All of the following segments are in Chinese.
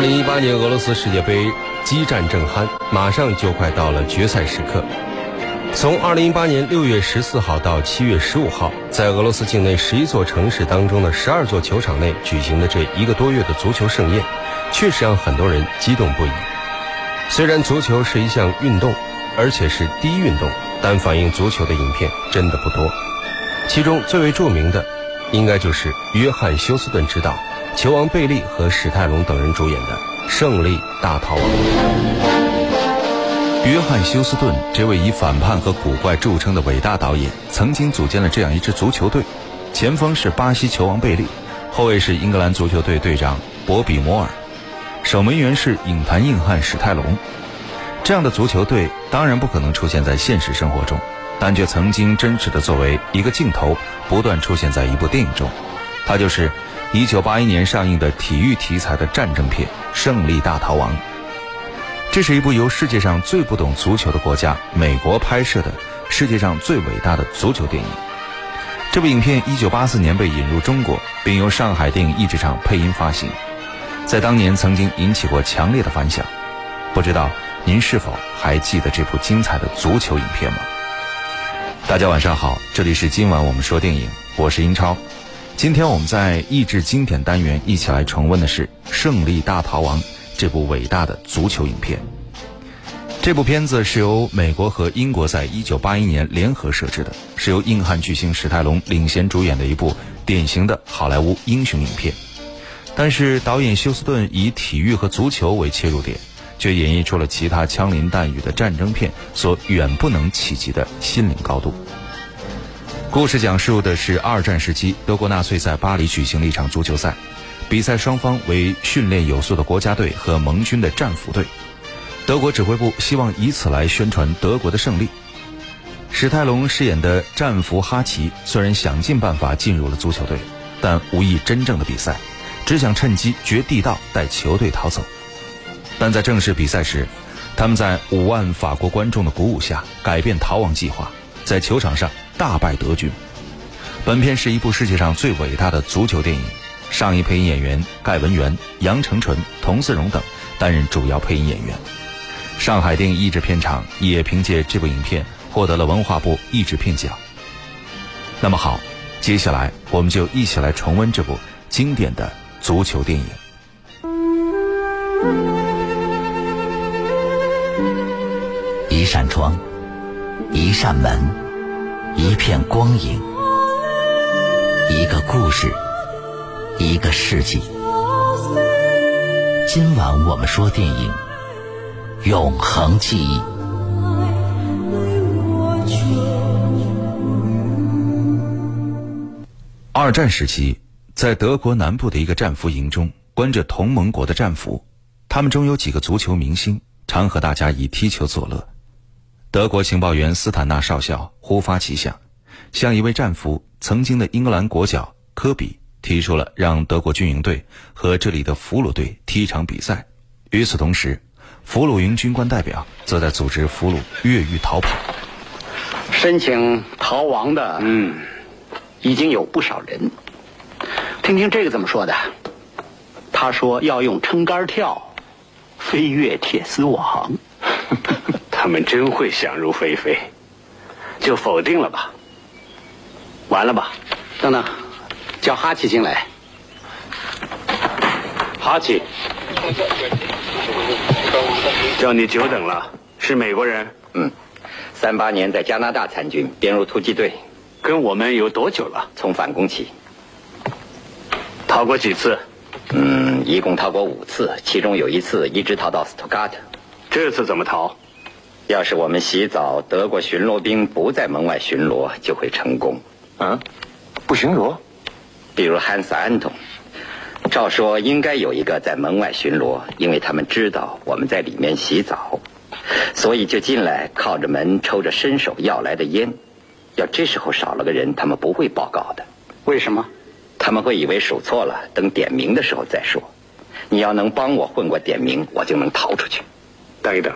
二零一八年俄罗斯世界杯激战正酣，马上就快到了决赛时刻。从二零一八年六月十四号到七月十五号，在俄罗斯境内十一座城市当中的十二座球场内举行的这一个多月的足球盛宴，确实让很多人激动不已。虽然足球是一项运动，而且是第一运动，但反映足球的影片真的不多。其中最为著名的，应该就是约翰休斯顿执导。球王贝利和史泰龙等人主演的《胜利大逃亡》。约翰休斯顿这位以反叛和古怪著称的伟大导演，曾经组建了这样一支足球队：前锋是巴西球王贝利，后卫是英格兰足球队队长博比摩尔，守门员是影坛硬汉史泰龙。这样的足球队当然不可能出现在现实生活中，但却曾经真实的作为一个镜头，不断出现在一部电影中。它就是1981年上映的体育题材的战争片《胜利大逃亡》。这是一部由世界上最不懂足球的国家——美国拍摄的世界上最伟大的足球电影。这部影片1984年被引入中国，并由上海电影译制厂配音发行，在当年曾经引起过强烈的反响。不知道您是否还记得这部精彩的足球影片吗？大家晚上好，这里是今晚我们说电影，我是英超。今天我们在益智经典单元一起来重温的是《胜利大逃亡》这部伟大的足球影片。这部片子是由美国和英国在一九八一年联合摄制的，是由硬汉巨星史泰龙领衔主演的一部典型的好莱坞英雄影片。但是导演休斯顿以体育和足球为切入点，却演绎出了其他枪林弹雨的战争片所远不能企及的心灵高度。故事讲述的是二战时期，德国纳粹在巴黎举行了一场足球赛，比赛双方为训练有素的国家队和盟军的战俘队。德国指挥部希望以此来宣传德国的胜利。史泰龙饰演的战俘哈奇虽然想尽办法进入了足球队，但无意真正的比赛，只想趁机掘地道带球队逃走。但在正式比赛时，他们在五万法国观众的鼓舞下改变逃亡计划，在球场上。大败德军。本片是一部世界上最伟大的足球电影，上一配音演员盖文元、杨承纯、童自荣等担任主要配音演员。上海电影译制片厂也凭借这部影片获得了文化部译制片奖。那么好，接下来我们就一起来重温这部经典的足球电影。一扇窗，一扇门。一片光影，一个故事，一个世纪。今晚我们说电影《永恒记忆》。二战时期，在德国南部的一个战俘营中，关着同盟国的战俘，他们中有几个足球明星，常和大家以踢球作乐。德国情报员斯坦纳少校忽发奇想，向一位战俘、曾经的英格兰国脚科比提出了让德国军营队和这里的俘虏队踢一场比赛。与此同时，俘虏营军官代表则在组织俘虏越狱逃跑。申请逃亡的，嗯，已经有不少人。听听这个怎么说的？他说要用撑杆跳，飞越铁丝网。他们真会想入非非，就否定了吧？完了吧？等等，叫哈奇进来。哈奇，叫你久等了，是美国人？嗯，三八年在加拿大参军，编入突击队。跟我们有多久了？从反攻起。逃过几次？嗯，一共逃过五次，其中有一次一直逃到斯图加特。这次怎么逃？要是我们洗澡，德国巡逻兵不在门外巡逻，就会成功。啊，不巡逻？比如汉斯·安东，照说应该有一个在门外巡逻，因为他们知道我们在里面洗澡，所以就进来靠着门抽着伸手要来的烟。要这时候少了个人，他们不会报告的。为什么？他们会以为数错了，等点名的时候再说。你要能帮我混过点名，我就能逃出去。等一等。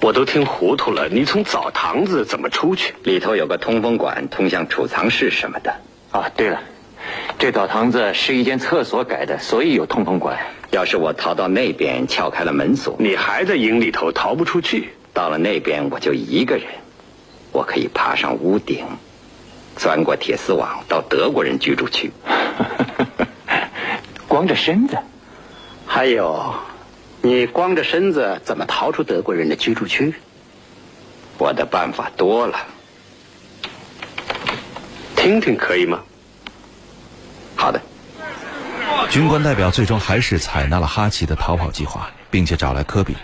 我都听糊涂了，你从澡堂子怎么出去？里头有个通风管，通向储藏室什么的。啊，对了，这澡堂子是一间厕所改的，所以有通风管。要是我逃到那边撬开了门锁，你还在营里头逃不出去。到了那边我就一个人，我可以爬上屋顶，钻过铁丝网到德国人居住区。光着身子，还有，你光着身子怎么逃出德国人的居住区？我的办法多了，听听可以吗？好的。军官代表最终还是采纳了哈奇的逃跑计划，并且找来科比。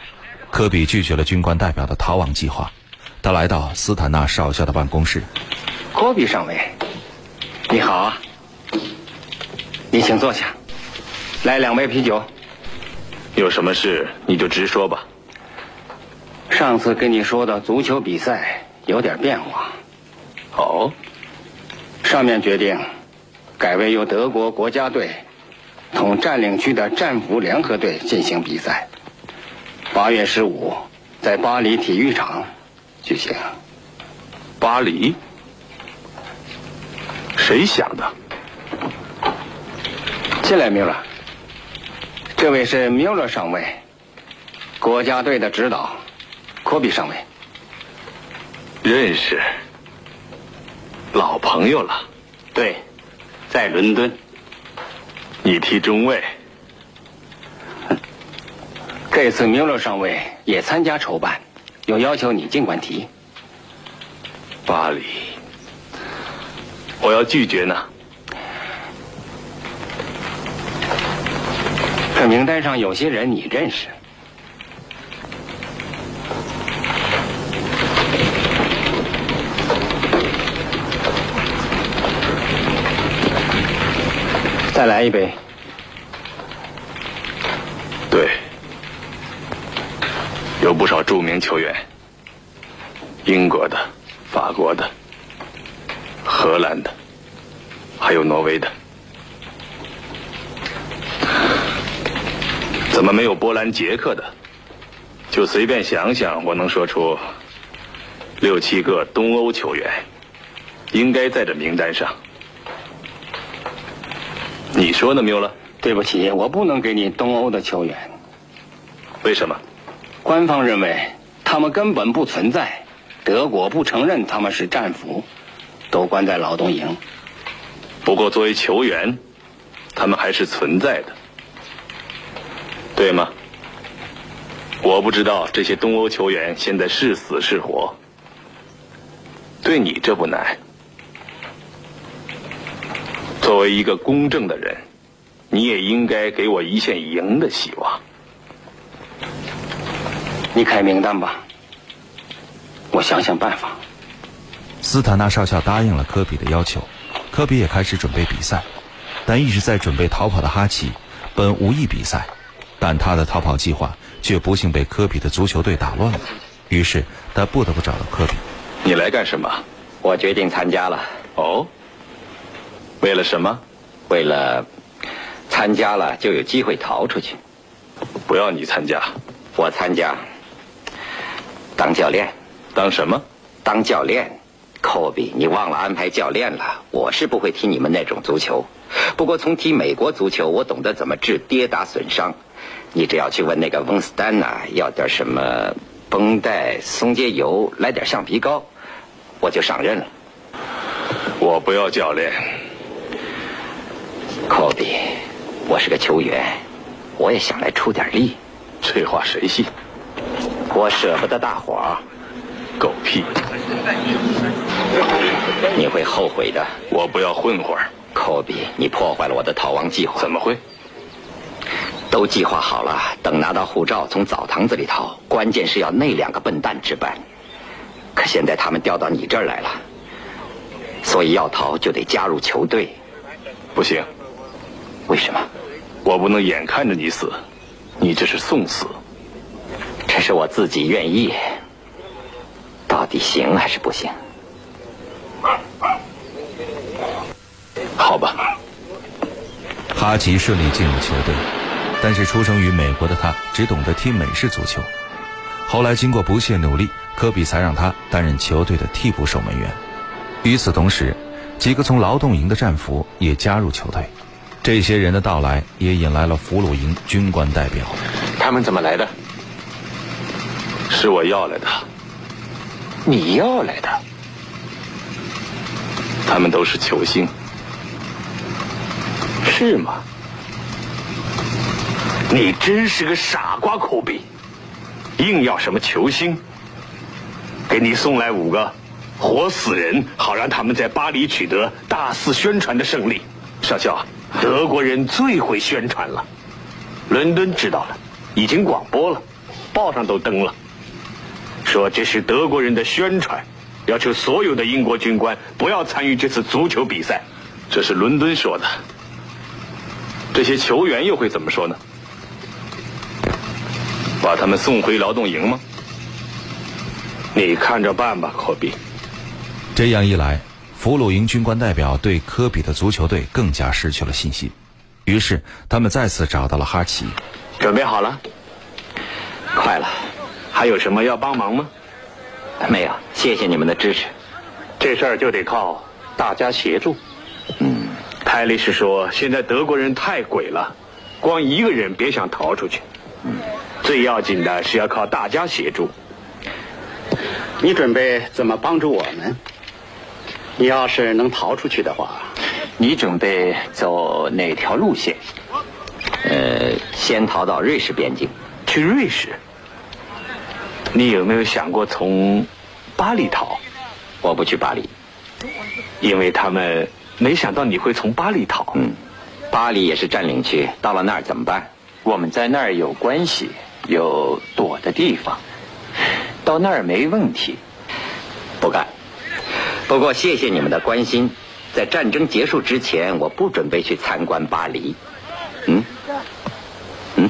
科比拒绝了军官代表的逃亡计划，他来到斯坦纳少校的办公室。科比上尉，你好啊，你请坐下。来两杯啤酒。有什么事你就直说吧。上次跟你说的足球比赛有点变化。哦。上面决定改为由德国国家队同占领区的战俘联合队进行比赛。八月十五，在巴黎体育场举行。巴黎？谁想的？进来，米勒。这位是米勒上尉，国家队的指导，科比上尉。认识，老朋友了。对，在伦敦。你踢中卫。这次米勒上尉也参加筹办，有要求你尽管提。巴黎，我要拒绝呢。名单上有些人你认识，再来一杯。对，有不少著名球员，英国的、法国的、荷兰的，还有挪威的。怎么没有波兰、捷克的？就随便想想，我能说出六七个东欧球员，应该在这名单上。你说呢，缪勒？对不起，我不能给你东欧的球员。为什么？官方认为他们根本不存在，德国不承认他们是战俘，都关在劳动营。不过作为球员，他们还是存在的。对吗？我不知道这些东欧球员现在是死是活。对你这不难。作为一个公正的人，你也应该给我一线赢的希望。你开名单吧，我想想办法。斯坦纳少校答应了科比的要求，科比也开始准备比赛，但一直在准备逃跑的哈奇本无意比赛。但他的逃跑计划却不幸被科比的足球队打乱了，于是他不得不找到科比。你来干什么？我决定参加了。哦，为了什么？为了参加了就有机会逃出去。不要你参加，我参加。当教练？当什么？当教练。科比，你忘了安排教练了？我是不会踢你们那种足球，不过从踢美国足球，我懂得怎么治跌打损伤。你只要去问那个翁斯丹呐，要点什么绷带、松节油，来点橡皮膏，我就上任了。我不要教练，科比，我是个球员，我也想来出点力。这话谁信？我舍不得大伙儿。狗屁！你会后悔的。我不要混混。科比，你破坏了我的逃亡计划。怎么会？都计划好了，等拿到护照从澡堂子里逃，关键是要那两个笨蛋值班。可现在他们调到你这儿来了，所以要逃就得加入球队。不行，为什么？我不能眼看着你死，你这是送死。这是我自己愿意，到底行还是不行？好吧。哈奇顺利进入球队。但是出生于美国的他只懂得踢美式足球，后来经过不懈努力，科比才让他担任球队的替补守门员。与此同时，几个从劳动营的战俘也加入球队。这些人的到来也引来了俘虏营军官代表。他们怎么来的？是我要来的。你要来的？他们都是球星，是吗？你真是个傻瓜，科比！硬要什么球星？给你送来五个活死人，好让他们在巴黎取得大肆宣传的胜利。少校，德国人最会宣传了。伦敦知道了，已经广播了，报上都登了，说这是德国人的宣传，要求所有的英国军官不要参与这次足球比赛。这是伦敦说的。这些球员又会怎么说呢？把他们送回劳动营吗？你看着办吧，科比。这样一来，俘虏营军官代表对科比的足球队更加失去了信心。于是，他们再次找到了哈奇。准备好了？快了。还有什么要帮忙吗？没有，谢谢你们的支持。这事儿就得靠大家协助。嗯，泰利是说，现在德国人太鬼了，光一个人别想逃出去。嗯，最要紧的是要靠大家协助。你准备怎么帮助我们？你要是能逃出去的话，你准备走哪条路线？呃，先逃到瑞士边境。去瑞士？你有没有想过从巴黎逃？我不去巴黎，因为他们没想到你会从巴黎逃。嗯，巴黎也是占领区，到了那儿怎么办？我们在那儿有关系，有躲的地方，到那儿没问题。不干。不过谢谢你们的关心，在战争结束之前，我不准备去参观巴黎。嗯？嗯？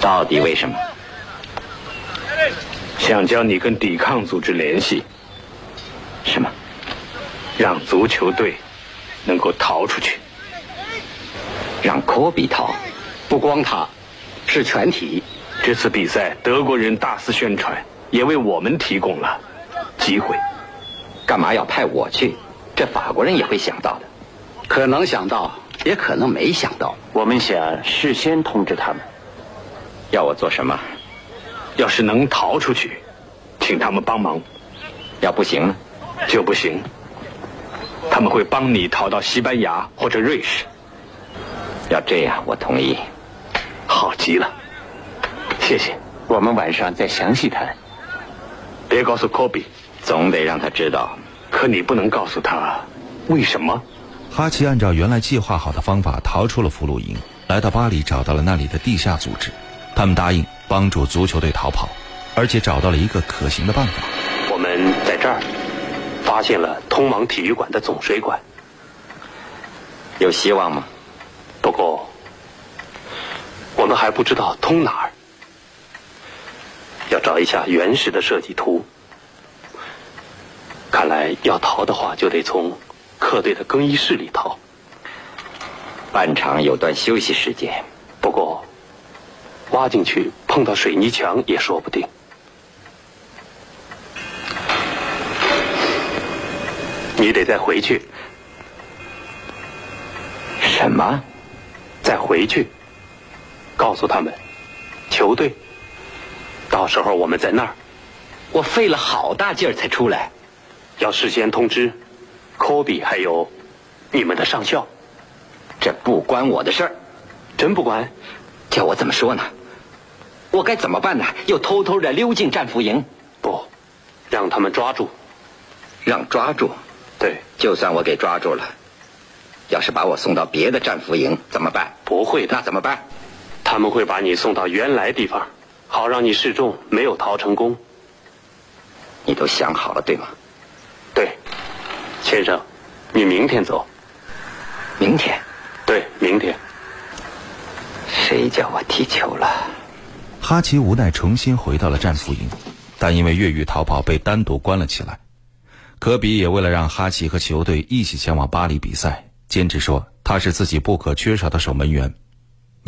到底为什么？想将你跟抵抗组织联系。什么？让足球队能够逃出去。让科比逃？不光他，是全体。这次比赛，德国人大肆宣传，也为我们提供了机会。干嘛要派我去？这法国人也会想到的。可能想到，也可能没想到。我们想事先通知他们。要我做什么？要是能逃出去，请他们帮忙；要不行呢，就不行。他们会帮你逃到西班牙或者瑞士。要这样，我同意。好极了，谢谢。我们晚上再详细谈。别告诉科比，总得让他知道。可你不能告诉他为什么。哈奇按照原来计划好的方法逃出了俘虏营，来到巴黎，找到了那里的地下组织。他们答应帮助足球队逃跑，而且找到了一个可行的办法。我们在这儿发现了通往体育馆的总水管，有希望吗？我们还不知道通哪儿，要找一下原始的设计图。看来要逃的话，就得从客队的更衣室里逃。半场有段休息时间，不过挖进去碰到水泥墙也说不定。你得再回去。什么？再回去，告诉他们，球队。到时候我们在那儿。我费了好大劲儿才出来，要事先通知科比还有你们的上校。这不关我的事儿，真不关。叫我怎么说呢？我该怎么办呢？又偷偷的溜进战俘营？不，让他们抓住。让抓住？对。就算我给抓住了。要是把我送到别的战俘营怎么办？不会的，那怎么办？他们会把你送到原来地方，好让你示众没有逃成功。你都想好了对吗？对，先生，你明天走。明天？对，明天。谁叫我踢球了？哈奇无奈重新回到了战俘营，但因为越狱逃跑被单独关了起来。科比也为了让哈奇和球队一起前往巴黎比赛。坚持说他是自己不可缺少的守门员，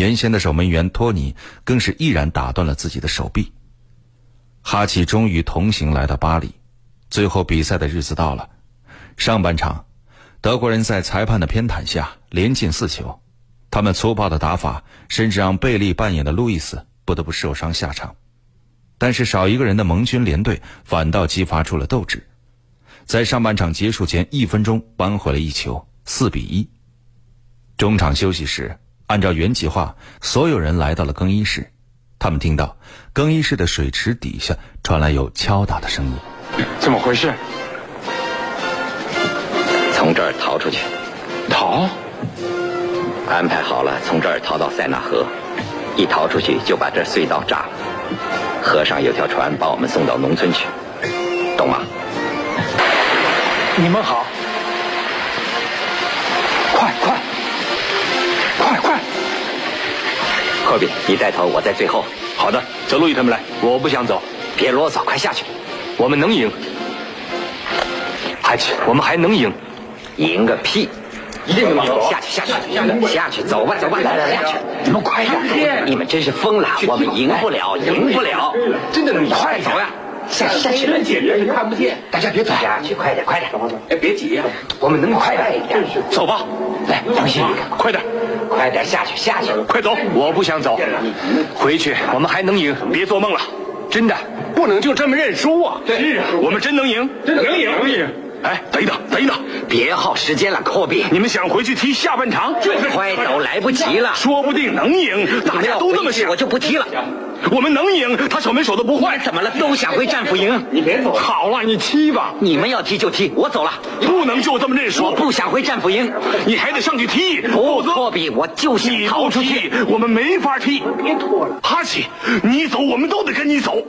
原先的守门员托尼更是毅然打断了自己的手臂。哈奇终于同行来到巴黎，最后比赛的日子到了，上半场，德国人在裁判的偏袒下连进四球，他们粗暴的打法甚至让贝利扮演的路易斯不得不受伤下场。但是少一个人的盟军联队反倒激发出了斗志，在上半场结束前一分钟扳回了一球，四比一。中场休息时，按照原计划，所有人来到了更衣室，他们听到更衣室的水池底下传来有敲打的声音。怎么回事？从这儿逃出去，逃？安排好了，从这儿逃到塞纳河，一逃出去就把这隧道炸了。河上有条船把我们送到农村去，懂吗？你们好，快快快你带头，我在最后。好的，走路易他们来。我不想走，别啰嗦，快下去！我们能赢。哈奇，我们还能赢。赢个屁！一定能赢！下去，下去，下去，走吧，走吧，来来来，下去！你们快点！你们真是疯了！我们赢不了，赢不了！真的能赢！快走呀！下下去！人姐姐看不见，大家别走！下去，快点，快点！哎，别急呀，我们能快一点。走吧，来，杨希，快点，快点下去，下去！快走！我不想走，回去我们还能赢。别做梦了，真的，不能就这么认输啊！是啊，我们真能赢，真能赢！能赢！哎，等一等，等一等，别耗时间了，科比。你们想回去踢下半场？就是快走，来不及了。说不定能赢，大家都这么想。我就不踢了。我们能赢，他守门守的不坏。怎么了？都想回战俘营。你别走。好了，你踢吧。你们要踢就踢，我走了。不能就这么认输。我不想回战俘营，你还得上去踢。不，托比，我就想逃出去。我们没法踢。别拖了，哈奇，你走，我们都得跟你走。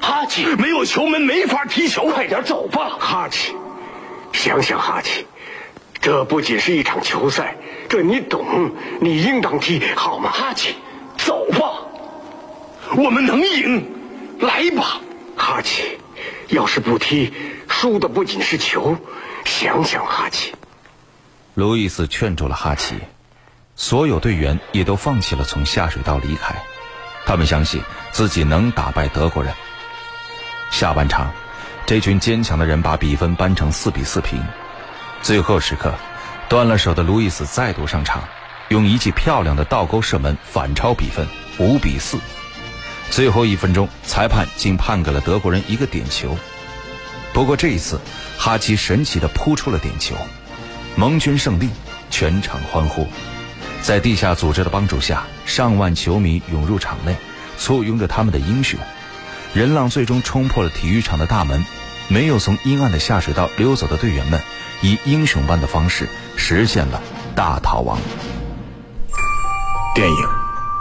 哈奇，没有球门没法踢球。快点走吧，哈奇。想想哈奇，这不仅是一场球赛，这你懂，你应当踢好吗？哈奇，走吧，我们能赢，来吧，哈奇。要是不踢，输的不仅是球。想想哈奇，路易斯劝住了哈奇，所有队员也都放弃了从下水道离开，他们相信自己能打败德国人。下半场。这群坚强的人把比分扳成四比四平。最后时刻，断了手的路易斯再度上场，用一记漂亮的倒钩射门反超比分，五比四。最后一分钟，裁判竟判给了德国人一个点球。不过这一次，哈奇神奇地扑出了点球，盟军胜利，全场欢呼。在地下组织的帮助下，上万球迷涌入场内，簇拥着他们的英雄。人浪最终冲破了体育场的大门，没有从阴暗的下水道溜走的队员们，以英雄般的方式实现了大逃亡。电影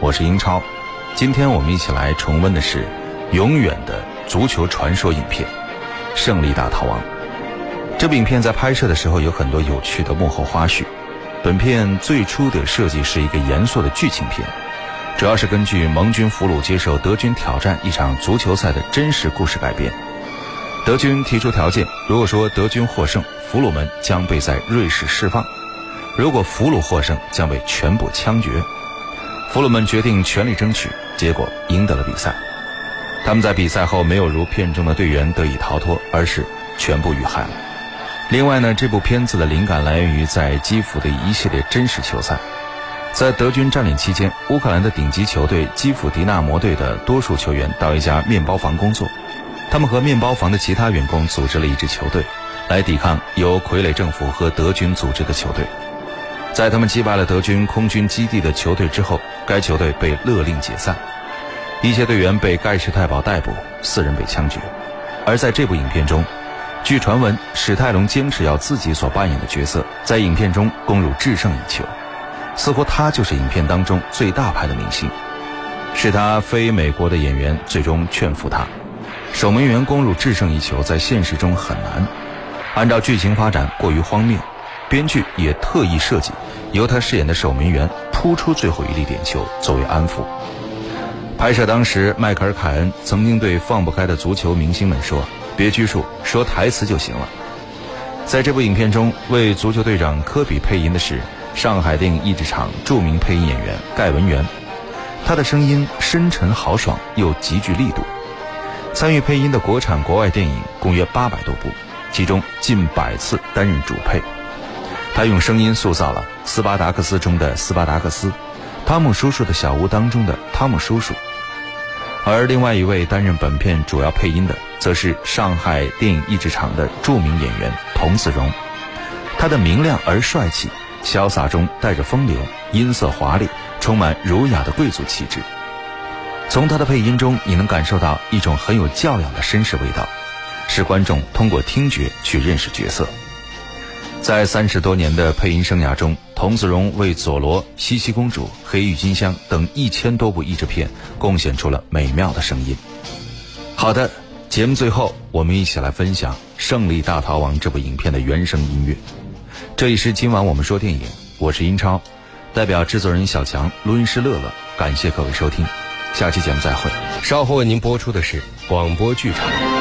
我是英超。今天我们一起来重温的是永远的足球传说影片《胜利大逃亡》。这部影片在拍摄的时候有很多有趣的幕后花絮。本片最初的设计是一个严肃的剧情片。主要是根据盟军俘虏接受德军挑战一场足球赛的真实故事改编。德军提出条件，如果说德军获胜，俘虏们将被在瑞士释放；如果俘虏获胜，将被全部枪决。俘虏们决定全力争取，结果赢得了比赛。他们在比赛后没有如片中的队员得以逃脱，而是全部遇害了。另外呢，这部片子的灵感来源于在基辅的一系列真实球赛。在德军占领期间，乌克兰的顶级球队基辅迪纳摩队的多数球员到一家面包房工作，他们和面包房的其他员工组织了一支球队，来抵抗由傀儡政府和德军组织的球队。在他们击败了德军空军基地的球队之后，该球队被勒令解散，一些队员被盖世太保逮捕，四人被枪决。而在这部影片中，据传闻，史泰龙坚持要自己所扮演的角色在影片中攻入制胜一球。似乎他就是影片当中最大牌的明星，是他非美国的演员最终劝服他。守门员攻入制胜一球在现实中很难，按照剧情发展过于荒谬，编剧也特意设计由他饰演的守门员扑出最后一粒点球作为安抚。拍摄当时，迈克尔·凯恩曾经对放不开的足球明星们说：“别拘束，说台词就行了。”在这部影片中，为足球队长科比配音的是上海电影译制厂著名配音演员盖文元，他的声音深沉豪爽又极具力度。参与配音的国产国外电影共约八百多部，其中近百次担任主配。他用声音塑造了《斯巴达克斯》中的斯巴达克斯，《汤姆叔叔的小屋》当中的汤姆叔叔。而另外一位担任本片主要配音的，则是上海电影译制厂的著名演员童自荣。他的明亮而帅气，潇洒中带着风流，音色华丽，充满儒雅的贵族气质。从他的配音中，你能感受到一种很有教养的绅士味道，使观众通过听觉去认识角色。在三十多年的配音生涯中，童子荣为佐罗、西西公主、黑郁金香等一千多部译制片贡献出了美妙的声音。好的，节目最后，我们一起来分享《胜利大逃亡》这部影片的原声音乐。这里是今晚我们说电影，我是英超，代表制作人小强、录音师乐乐，感谢各位收听。下期节目再会。稍后为您播出的是广播剧场。